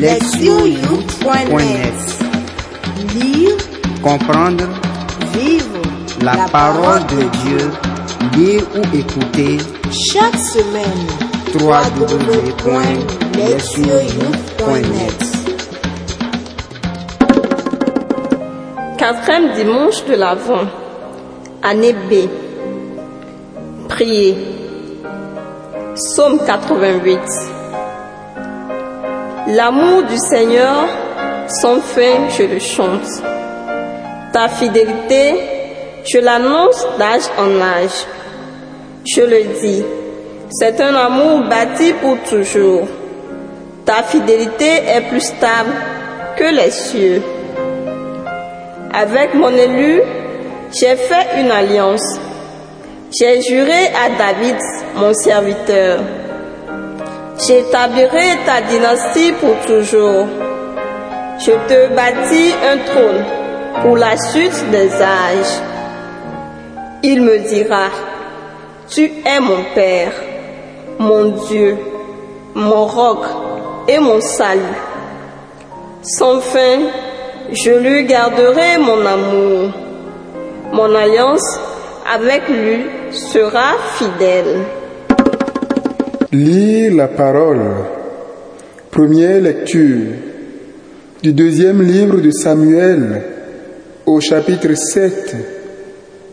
lectioyou.net Lire, Comprendre vivre la parole de Dieu, lire ou écouter chaque semaine. www.lectioyou.net Quatrième dimanche de l'Avent, année B. Prier. Psaume 88. L'amour du Seigneur, sans fin, je le chante. Ta fidélité, je l'annonce d'âge en âge. Je le dis, c'est un amour bâti pour toujours. Ta fidélité est plus stable que les cieux. Avec mon élu, j'ai fait une alliance. J'ai juré à David, mon serviteur. J'établirai ta dynastie pour toujours. Je te bâtis un trône pour la suite des âges. Il me dira, tu es mon Père, mon Dieu, mon roc et mon salut. Sans fin, je lui garderai mon amour. Mon alliance avec lui sera fidèle. Lire la parole. Première lecture du deuxième livre de Samuel au chapitre 7,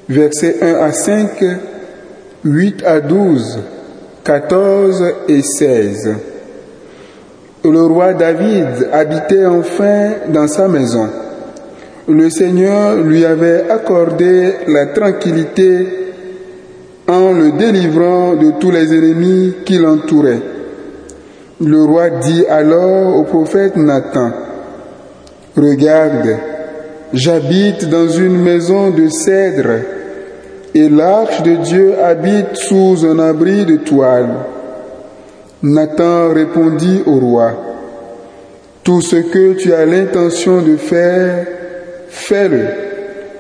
versets 1 à 5, 8 à 12, 14 et 16. Le roi David habitait enfin dans sa maison. Le Seigneur lui avait accordé la tranquillité en le délivrant de tous les ennemis qui l'entouraient. Le roi dit alors au prophète Nathan, Regarde, j'habite dans une maison de cèdre et l'arche de Dieu habite sous un abri de toile. Nathan répondit au roi, Tout ce que tu as l'intention de faire, fais-le,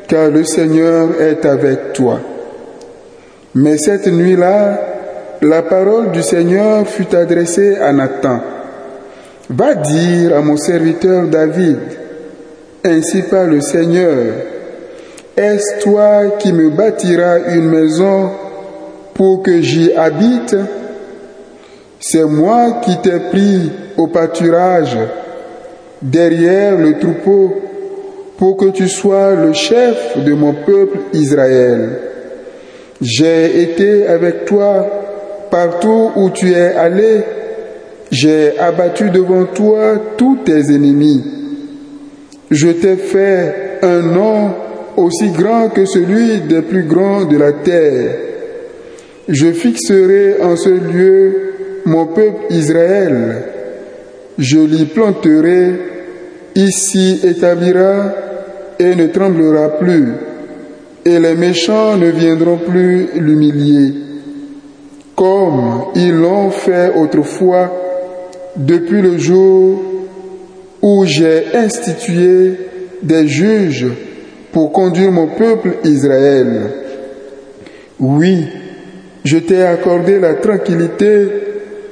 car le Seigneur est avec toi. Mais cette nuit-là, la parole du Seigneur fut adressée à Nathan. Va dire à mon serviteur David, ainsi par le Seigneur, est-ce toi qui me bâtiras une maison pour que j'y habite? C'est moi qui t'ai pris au pâturage derrière le troupeau pour que tu sois le chef de mon peuple Israël. J'ai été avec toi partout où tu es allé. J'ai abattu devant toi tous tes ennemis. Je t'ai fait un nom aussi grand que celui des plus grands de la terre. Je fixerai en ce lieu mon peuple Israël. Je l'y planterai, ici établira et ne tremblera plus et les méchants ne viendront plus l'humilier, comme ils l'ont fait autrefois depuis le jour où j'ai institué des juges pour conduire mon peuple Israël. Oui, je t'ai accordé la tranquillité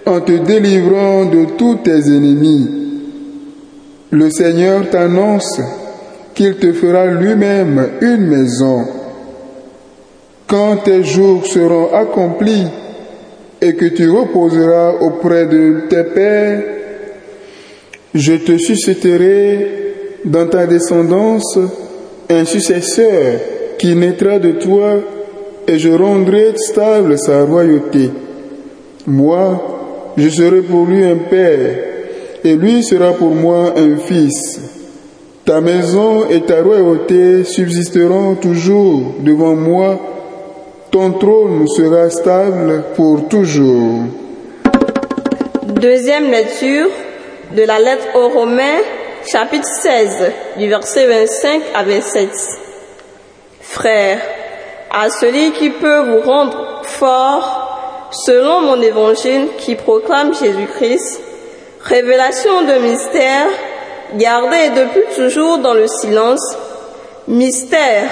en te délivrant de tous tes ennemis. Le Seigneur t'annonce qu'il te fera lui-même une maison quand tes jours seront accomplis et que tu reposeras auprès de tes pères, je te susciterai dans ta descendance un successeur qui naîtra de toi et je rendrai stable sa royauté. Moi, je serai pour lui un père et lui sera pour moi un fils. Ta maison et ta royauté subsisteront toujours devant moi ton trône sera stable pour toujours. Deuxième lecture de la lettre aux Romains, chapitre 16, du verset 25 à 27. Frères, à celui qui peut vous rendre fort, selon mon évangile qui proclame Jésus-Christ, révélation de mystère, gardé depuis toujours dans le silence, mystère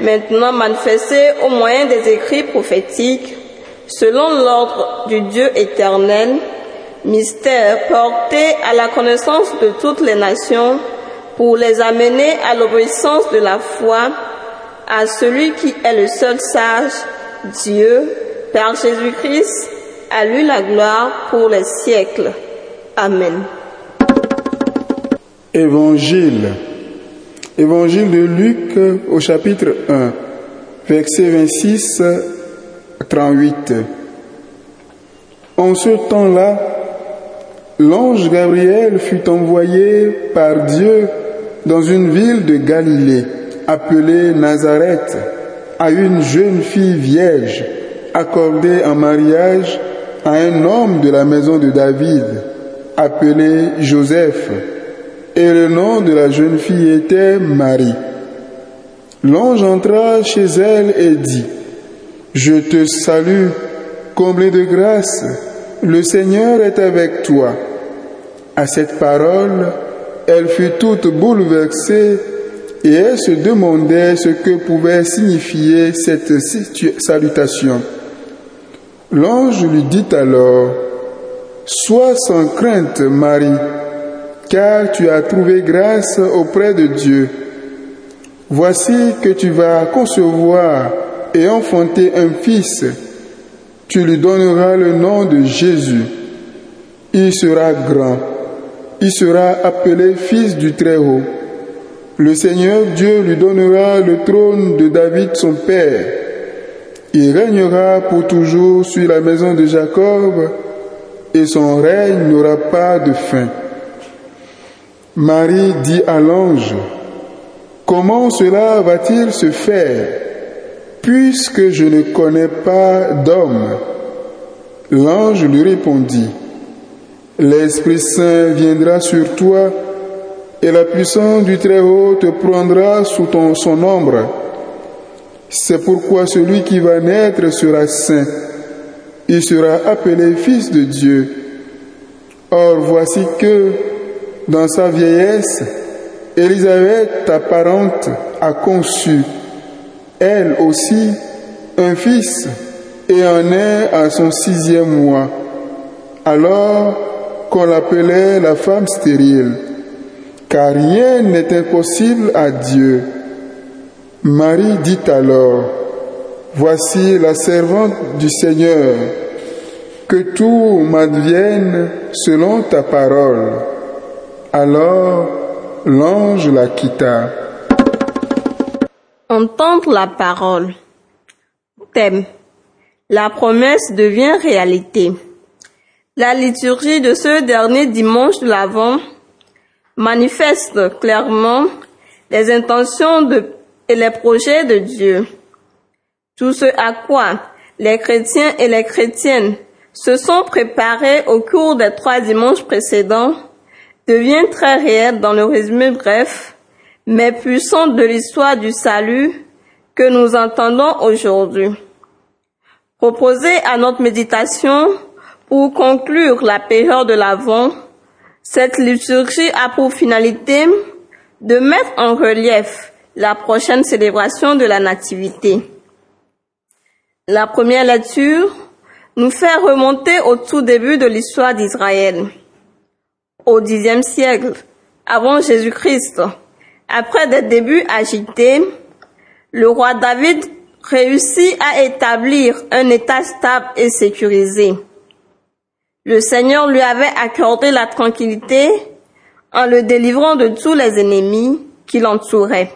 maintenant manifesté au moyen des écrits prophétiques, selon l'ordre du Dieu éternel, mystère porté à la connaissance de toutes les nations pour les amener à l'obéissance de la foi à celui qui est le seul sage, Dieu, Père Jésus-Christ, à lui la gloire pour les siècles. Amen. Évangile. Évangile de Luc au chapitre 1, verset 26 à 38. En ce temps-là, l'ange Gabriel fut envoyé par Dieu dans une ville de Galilée appelée Nazareth à une jeune fille vierge accordée en mariage à un homme de la maison de David appelé Joseph et le nom de la jeune fille était Marie. L'ange entra chez elle et dit, Je te salue, comblée de grâce, le Seigneur est avec toi. À cette parole, elle fut toute bouleversée et elle se demandait ce que pouvait signifier cette salutation. L'ange lui dit alors, Sois sans crainte, Marie, car tu as trouvé grâce auprès de Dieu. Voici que tu vas concevoir et enfanter un fils. Tu lui donneras le nom de Jésus. Il sera grand. Il sera appelé fils du Très-Haut. Le Seigneur Dieu lui donnera le trône de David son père. Il régnera pour toujours sur la maison de Jacob et son règne n'aura pas de fin. Marie dit à l'ange, Comment cela va-t-il se faire puisque je ne connais pas d'homme? L'ange lui répondit, L'Esprit Saint viendra sur toi et la puissance du Très-Haut te prendra sous son ombre. C'est pourquoi celui qui va naître sera saint. Il sera appelé fils de Dieu. Or voici que dans sa vieillesse, Élisabeth, ta parente, a conçu, elle aussi, un fils et en est à son sixième mois, alors qu'on l'appelait la femme stérile, car rien n'est impossible à Dieu. Marie dit alors, Voici la servante du Seigneur, que tout m'advienne selon ta parole. Alors l'ange la quitta. Entendre la parole. Thème. La promesse devient réalité. La liturgie de ce dernier dimanche de l'Avent manifeste clairement les intentions et les projets de Dieu. Tout ce à quoi les chrétiens et les chrétiennes se sont préparés au cours des trois dimanches précédents devient très réel dans le résumé bref, mais puissant de l'histoire du salut que nous entendons aujourd'hui. Proposé à notre méditation pour conclure la période de l'Avent, cette liturgie a pour finalité de mettre en relief la prochaine célébration de la Nativité. La première lecture nous fait remonter au tout début de l'histoire d'Israël au Xe siècle avant Jésus-Christ. Après des débuts agités, le roi David réussit à établir un État stable et sécurisé. Le Seigneur lui avait accordé la tranquillité en le délivrant de tous les ennemis qui l'entouraient.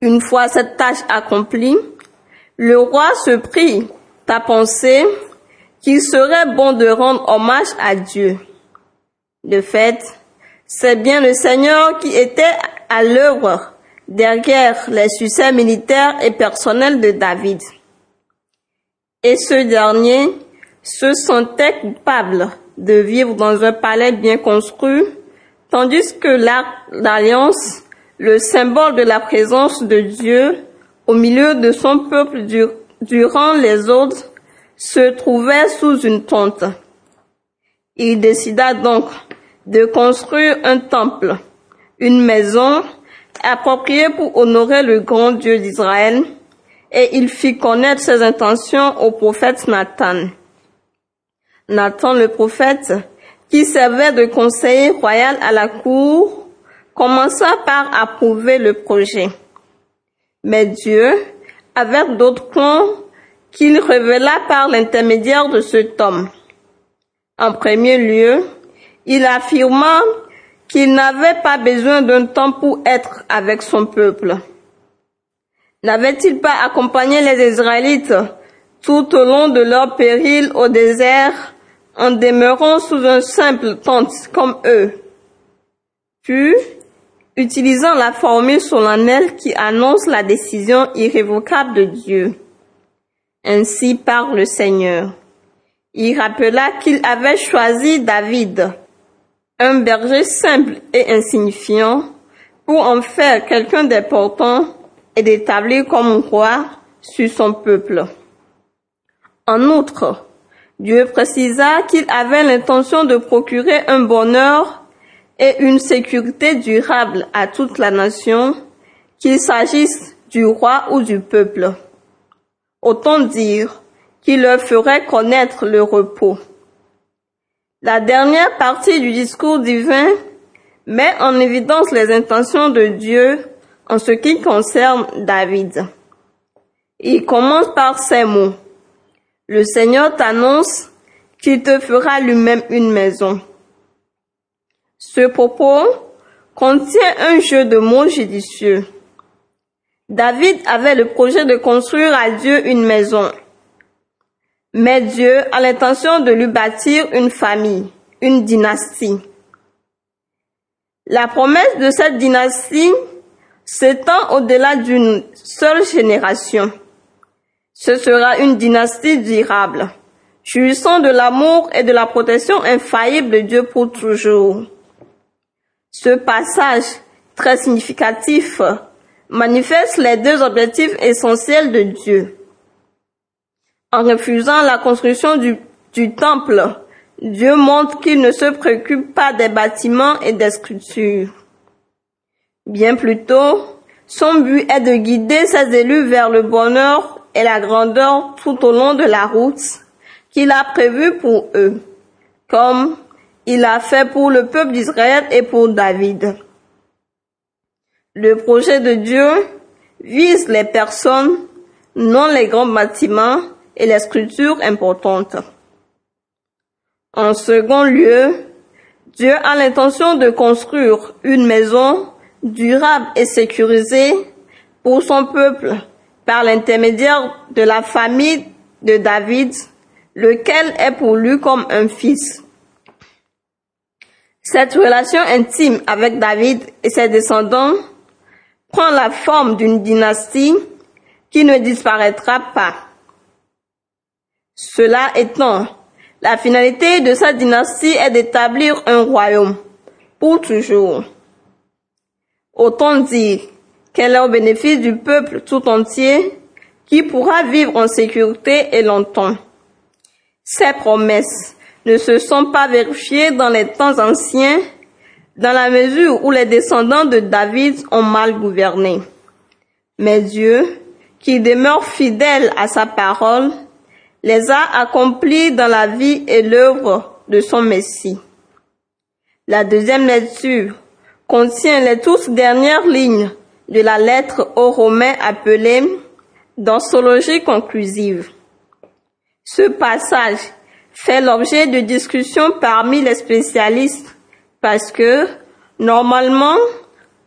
Une fois cette tâche accomplie, le roi se prit à penser qu'il serait bon de rendre hommage à Dieu. De fait, c'est bien le Seigneur qui était à l'œuvre derrière les succès militaires et personnels de David. Et ce dernier se sentait coupable de vivre dans un palais bien construit, tandis que l'arc d'alliance, le symbole de la présence de Dieu au milieu de son peuple durant les autres, se trouvait sous une tente. Il décida donc de construire un temple, une maison appropriée pour honorer le grand Dieu d'Israël, et il fit connaître ses intentions au prophète Nathan. Nathan le prophète, qui servait de conseiller royal à la cour, commença par approuver le projet. Mais Dieu avait d'autres plans qu'il révéla par l'intermédiaire de cet homme. En premier lieu, il affirma qu'il n'avait pas besoin d'un temps pour être avec son peuple. N'avait-il pas accompagné les Israélites tout au long de leur péril au désert en demeurant sous un simple tente comme eux? Puis, utilisant la formule solennelle qui annonce la décision irrévocable de Dieu. Ainsi parle le Seigneur. Il rappela qu'il avait choisi David, un berger simple et insignifiant, pour en faire quelqu'un d'important et d'établir comme roi sur son peuple. En outre, Dieu précisa qu'il avait l'intention de procurer un bonheur et une sécurité durable à toute la nation, qu'il s'agisse du roi ou du peuple. Autant dire qu'il leur ferait connaître le repos. La dernière partie du discours divin met en évidence les intentions de Dieu en ce qui concerne David. Il commence par ces mots. Le Seigneur t'annonce qu'il te fera lui-même une maison. Ce propos contient un jeu de mots judicieux. David avait le projet de construire à Dieu une maison. Mais Dieu a l'intention de lui bâtir une famille, une dynastie. La promesse de cette dynastie s'étend au-delà d'une seule génération. Ce sera une dynastie durable, jouissant de l'amour et de la protection infaillible de Dieu pour toujours. Ce passage très significatif manifeste les deux objectifs essentiels de Dieu. En refusant la construction du, temple, Dieu montre qu'il ne se préoccupe pas des bâtiments et des sculptures. Bien plutôt, son but est de guider ses élus vers le bonheur et la grandeur tout au long de la route qu'il a prévue pour eux, comme il a fait pour le peuple d'Israël et pour David. Le projet de Dieu vise les personnes, non les grands bâtiments et les structures importantes. En second lieu, Dieu a l'intention de construire une maison durable et sécurisée pour son peuple par l'intermédiaire de la famille de David, lequel est pour lui comme un fils. Cette relation intime avec David et ses descendants prend la forme d'une dynastie qui ne disparaîtra pas. Cela étant, la finalité de cette dynastie est d'établir un royaume pour toujours. Autant dire qu'elle est au bénéfice du peuple tout entier qui pourra vivre en sécurité et longtemps. Ces promesses ne se sont pas vérifiées dans les temps anciens dans la mesure où les descendants de David ont mal gouverné. Mais Dieu, qui demeure fidèle à sa parole, les a accomplis dans la vie et l'œuvre de son Messie. La deuxième lecture contient les toutes dernières lignes de la lettre aux Romains appelée Doxologie conclusive. Ce passage fait l'objet de discussions parmi les spécialistes parce que, normalement,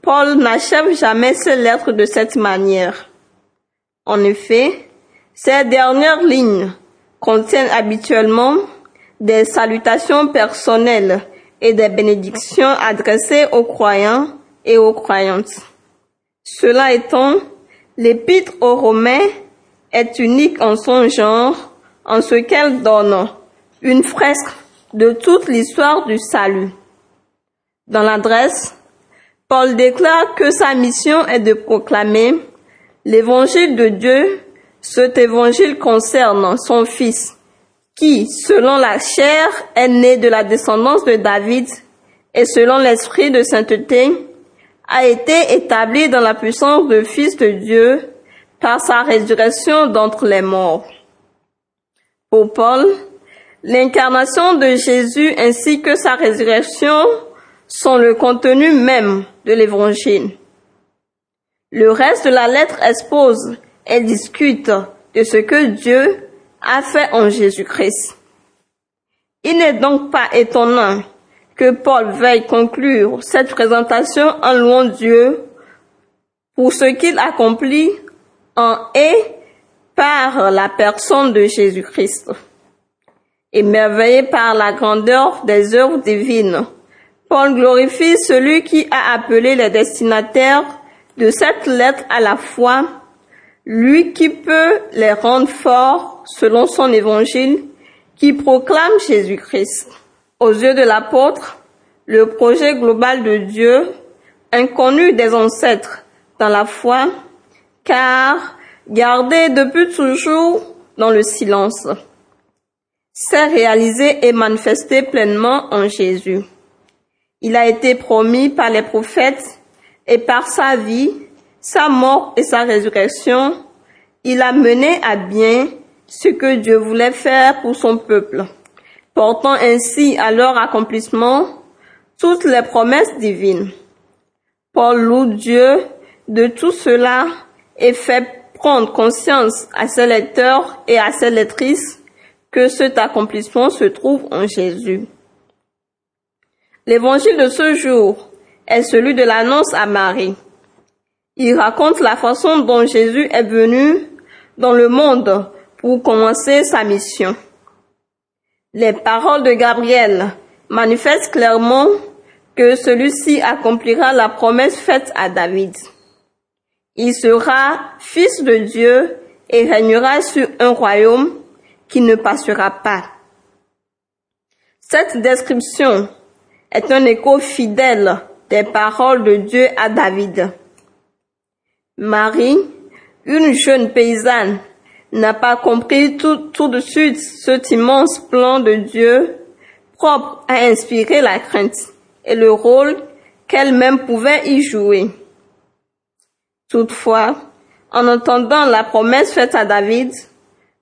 Paul n'achève jamais ses lettres de cette manière. En effet, ces dernières lignes contiennent habituellement des salutations personnelles et des bénédictions adressées aux croyants et aux croyantes. Cela étant, l'épître aux Romains est unique en son genre en ce qu'elle donne une fresque de toute l'histoire du salut. Dans l'adresse, Paul déclare que sa mission est de proclamer l'évangile de Dieu. Cet évangile concerne son fils, qui, selon la chair, est né de la descendance de David et selon l'esprit de sainteté, a été établi dans la puissance de fils de Dieu par sa résurrection d'entre les morts. Pour Paul, L'incarnation de Jésus ainsi que sa résurrection sont le contenu même de l'évangile. Le reste de la lettre expose et discute de ce que Dieu a fait en Jésus-Christ. Il n'est donc pas étonnant que Paul veuille conclure cette présentation en louant Dieu pour ce qu'il accomplit en et par la personne de Jésus-Christ. Émerveillé par la grandeur des œuvres divines, Paul glorifie celui qui a appelé les destinataires de cette lettre à la foi, lui qui peut les rendre forts selon son évangile, qui proclame Jésus-Christ. Aux yeux de l'apôtre, le projet global de Dieu, inconnu des ancêtres dans la foi, car gardé depuis toujours dans le silence, s'est réalisé et manifesté pleinement en Jésus. Il a été promis par les prophètes et par sa vie, sa mort et sa résurrection, il a mené à bien ce que Dieu voulait faire pour son peuple, portant ainsi à leur accomplissement toutes les promesses divines. Paul loue Dieu de tout cela et fait prendre conscience à ses lecteurs et à ses lectrices que cet accomplissement se trouve en Jésus. L'évangile de ce jour est celui de l'annonce à Marie. Il raconte la façon dont Jésus est venu dans le monde pour commencer sa mission. Les paroles de Gabriel manifestent clairement que celui-ci accomplira la promesse faite à David. Il sera fils de Dieu et régnera sur un royaume qui ne passera pas. Cette description est un écho fidèle des paroles de Dieu à David. Marie, une jeune paysanne, n'a pas compris tout, de suite cet immense plan de Dieu propre à inspirer la crainte et le rôle qu'elle-même pouvait y jouer. Toutefois, en entendant la promesse faite à David,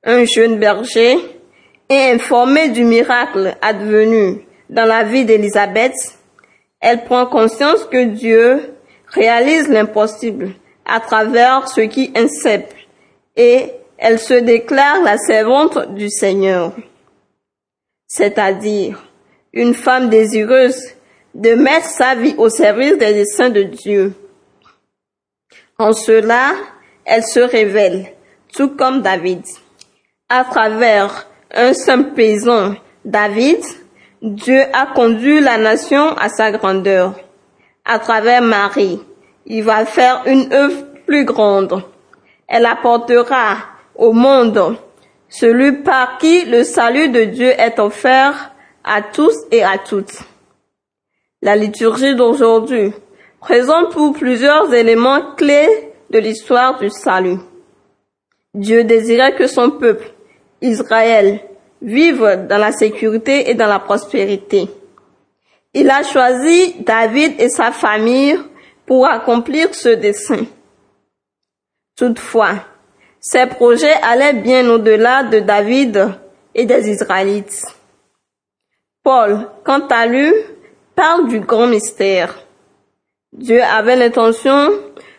un jeune berger, et informé du miracle advenu dans la vie d'Élisabeth, elle prend conscience que Dieu réalise l'impossible à travers ce qui simple et elle se déclare la servante du Seigneur, c'est-à-dire une femme désireuse de mettre sa vie au service des desseins de Dieu. En cela, elle se révèle, tout comme David. À travers un simple paysan, David, Dieu a conduit la nation à sa grandeur. À travers Marie, il va faire une œuvre plus grande. Elle apportera au monde celui par qui le salut de Dieu est offert à tous et à toutes. La liturgie d'aujourd'hui présente pour plusieurs éléments clés de l'histoire du salut. Dieu désirait que son peuple, Israël, vivre dans la sécurité et dans la prospérité. Il a choisi David et sa famille pour accomplir ce dessein. Toutefois, ses projets allaient bien au-delà de David et des Israélites. Paul, quant à lui, parle du grand mystère. Dieu avait l'intention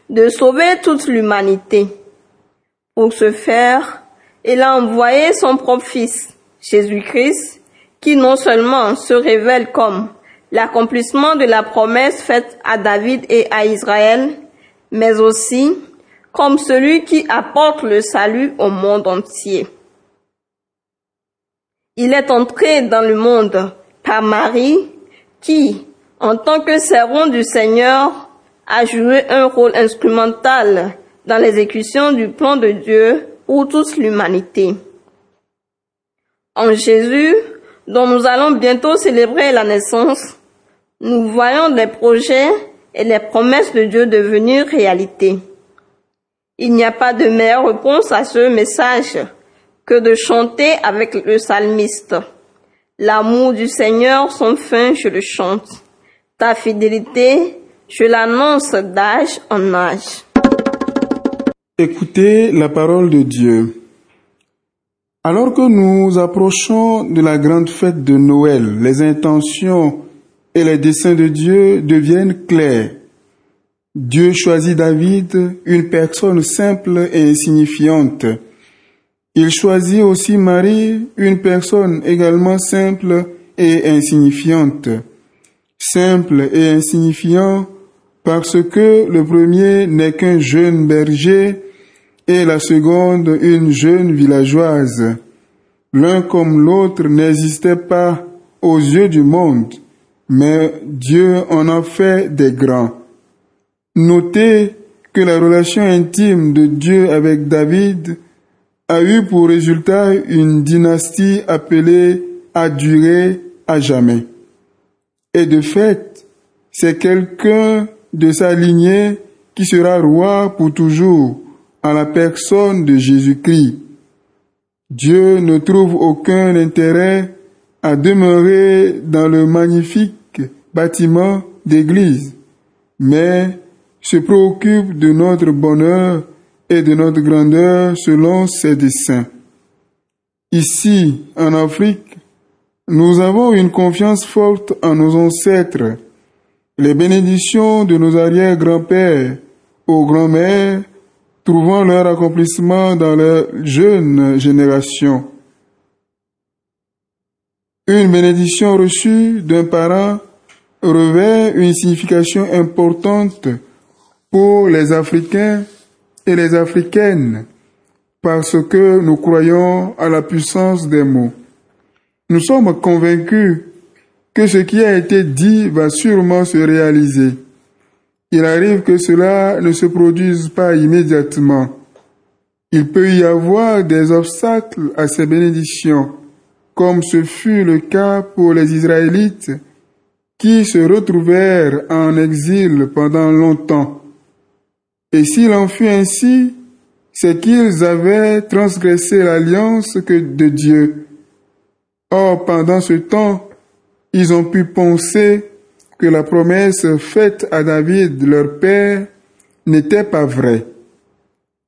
de sauver toute l'humanité. Pour ce faire, il a envoyé son propre Fils, Jésus-Christ, qui non seulement se révèle comme l'accomplissement de la promesse faite à David et à Israël, mais aussi comme celui qui apporte le salut au monde entier. Il est entré dans le monde par Marie, qui, en tant que servant du Seigneur, a joué un rôle instrumental dans l'exécution du plan de Dieu pour toute l'humanité. En Jésus, dont nous allons bientôt célébrer la naissance, nous voyons les projets et les promesses de Dieu devenir réalité. Il n'y a pas de meilleure réponse à ce message que de chanter avec le psalmiste. L'amour du Seigneur sans fin, je le chante. Ta fidélité, je l'annonce d'âge en âge. Écoutez la parole de Dieu. Alors que nous approchons de la grande fête de Noël, les intentions et les desseins de Dieu deviennent clairs. Dieu choisit David, une personne simple et insignifiante. Il choisit aussi Marie, une personne également simple et insignifiante. Simple et insignifiant parce que le premier n'est qu'un jeune berger et la seconde une jeune villageoise. L'un comme l'autre n'existait pas aux yeux du monde, mais Dieu en a fait des grands. Notez que la relation intime de Dieu avec David a eu pour résultat une dynastie appelée à durer à jamais. Et de fait, c'est quelqu'un de sa lignée qui sera roi pour toujours en la personne de Jésus-Christ. Dieu ne trouve aucun intérêt à demeurer dans le magnifique bâtiment d'église, mais se préoccupe de notre bonheur et de notre grandeur selon ses desseins. Ici, en Afrique, nous avons une confiance forte en nos ancêtres. Les bénédictions de nos arrière-grands-pères aux grands-mères trouvant leur accomplissement dans leur jeune génération. Une bénédiction reçue d'un parent revêt une signification importante pour les Africains et les Africaines parce que nous croyons à la puissance des mots. Nous sommes convaincus que ce qui a été dit va sûrement se réaliser. Il arrive que cela ne se produise pas immédiatement. Il peut y avoir des obstacles à ces bénédictions, comme ce fut le cas pour les Israélites qui se retrouvèrent en exil pendant longtemps. Et s'il en fut ainsi, c'est qu'ils avaient transgressé l'alliance de Dieu. Or, pendant ce temps, ils ont pu penser que la promesse faite à David, leur père, n'était pas vraie,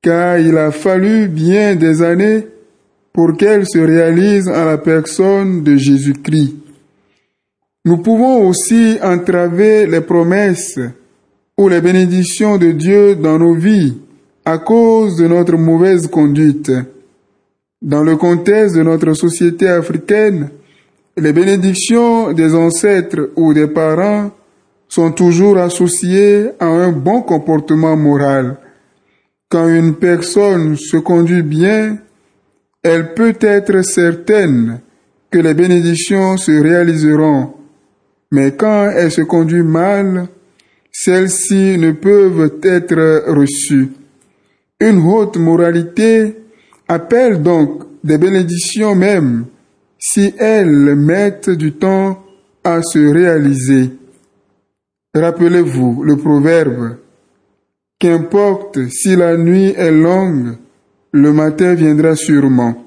car il a fallu bien des années pour qu'elle se réalise en la personne de Jésus-Christ. Nous pouvons aussi entraver les promesses ou les bénédictions de Dieu dans nos vies à cause de notre mauvaise conduite. Dans le contexte de notre société africaine, les bénédictions des ancêtres ou des parents sont toujours associées à un bon comportement moral. Quand une personne se conduit bien, elle peut être certaine que les bénédictions se réaliseront. Mais quand elle se conduit mal, celles-ci ne peuvent être reçues. Une haute moralité appelle donc des bénédictions même si elles mettent du temps à se réaliser. Rappelez-vous le proverbe, qu'importe si la nuit est longue, le matin viendra sûrement.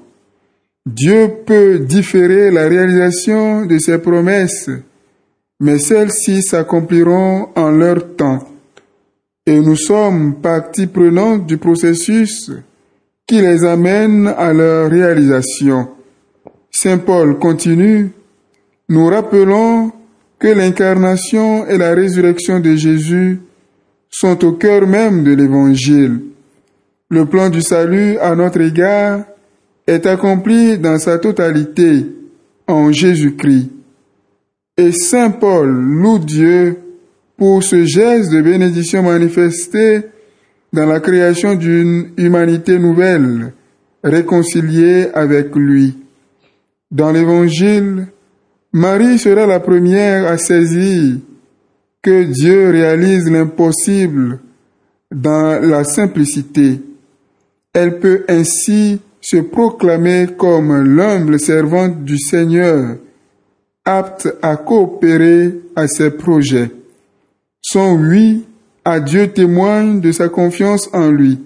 Dieu peut différer la réalisation de ses promesses, mais celles-ci s'accompliront en leur temps. Et nous sommes partie prenante du processus qui les amène à leur réalisation. Saint Paul continue, nous rappelons que l'incarnation et la résurrection de Jésus sont au cœur même de l'Évangile. Le plan du salut à notre égard est accompli dans sa totalité en Jésus-Christ. Et Saint Paul loue Dieu pour ce geste de bénédiction manifesté dans la création d'une humanité nouvelle, réconciliée avec lui. Dans l'Évangile, Marie sera la première à saisir que Dieu réalise l'impossible dans la simplicité. Elle peut ainsi se proclamer comme l'humble servante du Seigneur, apte à coopérer à ses projets. Son oui à Dieu témoigne de sa confiance en lui.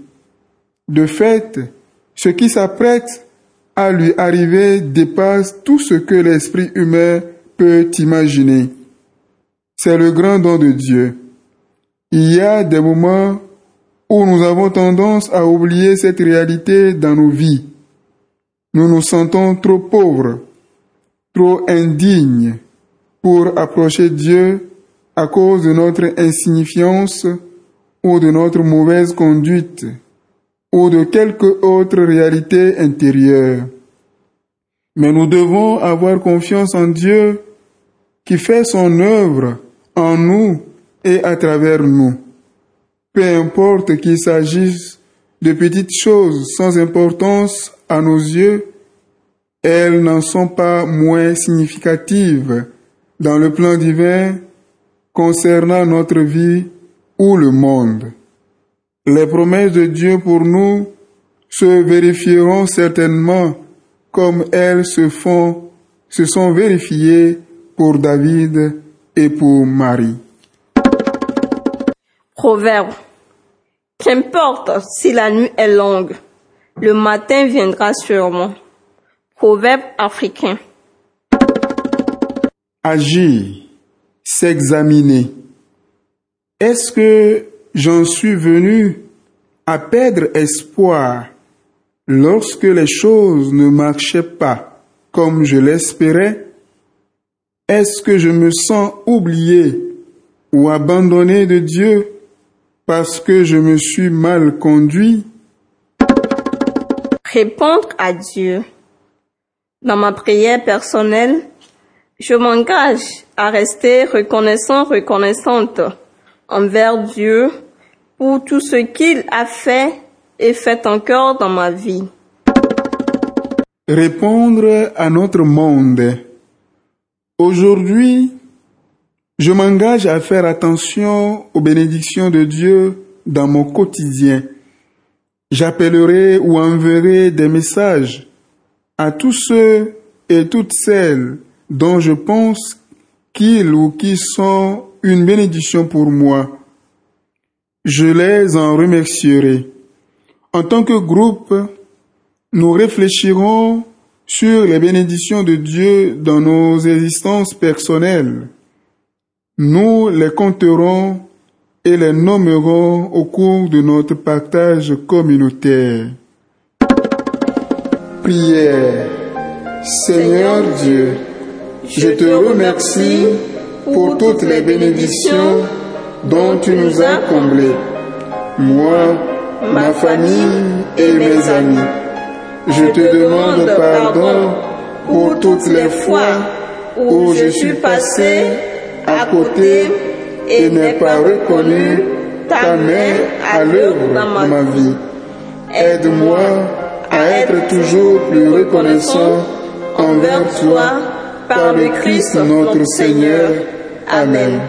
De fait, ce qui s'apprête à lui arriver dépasse tout ce que l'esprit humain peut imaginer. C'est le grand don de Dieu. Il y a des moments où nous avons tendance à oublier cette réalité dans nos vies. nous nous sentons trop pauvres, trop indignes pour approcher Dieu à cause de notre insignifiance ou de notre mauvaise conduite ou de quelque autre réalité intérieure. Mais nous devons avoir confiance en Dieu qui fait son œuvre en nous et à travers nous. Peu importe qu'il s'agisse de petites choses sans importance à nos yeux, elles n'en sont pas moins significatives dans le plan divin concernant notre vie ou le monde. Les promesses de Dieu pour nous se vérifieront certainement comme elles se font, se sont vérifiées pour David et pour Marie. Proverbe. Qu'importe si la nuit est longue, le matin viendra sûrement. Proverbe africain. Agir, s'examiner. Est-ce que j'en suis venu à perdre espoir lorsque les choses ne marchaient pas comme je l'espérais? Est-ce que je me sens oublié ou abandonné de Dieu parce que je me suis mal conduit? Répondre à Dieu. Dans ma prière personnelle, je m'engage à rester reconnaissant, reconnaissante envers Dieu pour tout ce qu'il a fait et fait encore dans ma vie. Répondre à notre monde. Aujourd'hui, je m'engage à faire attention aux bénédictions de Dieu dans mon quotidien. J'appellerai ou enverrai des messages à tous ceux et toutes celles dont je pense qu'ils ou qui sont une bénédiction pour moi. Je les en remercierai. En tant que groupe, nous réfléchirons sur les bénédictions de Dieu dans nos existences personnelles. Nous les compterons et les nommerons au cours de notre partage communautaire. Prière. Seigneur Dieu, je te remercie pour toutes les bénédictions dont tu nous as comblés. Moi, ma famille et mes amis. Je te demande pardon pour toutes les fois où je suis passé à côté et n'ai pas reconnu ta main à l'œuvre dans ma vie. Aide-moi à être toujours plus reconnaissant envers toi par le Christ notre Seigneur. Amen.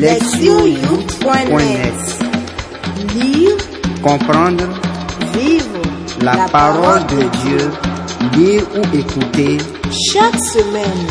Lectionyou.net Lire, Comprendre vivre la parole de Dieu, lire ou écouter chaque semaine.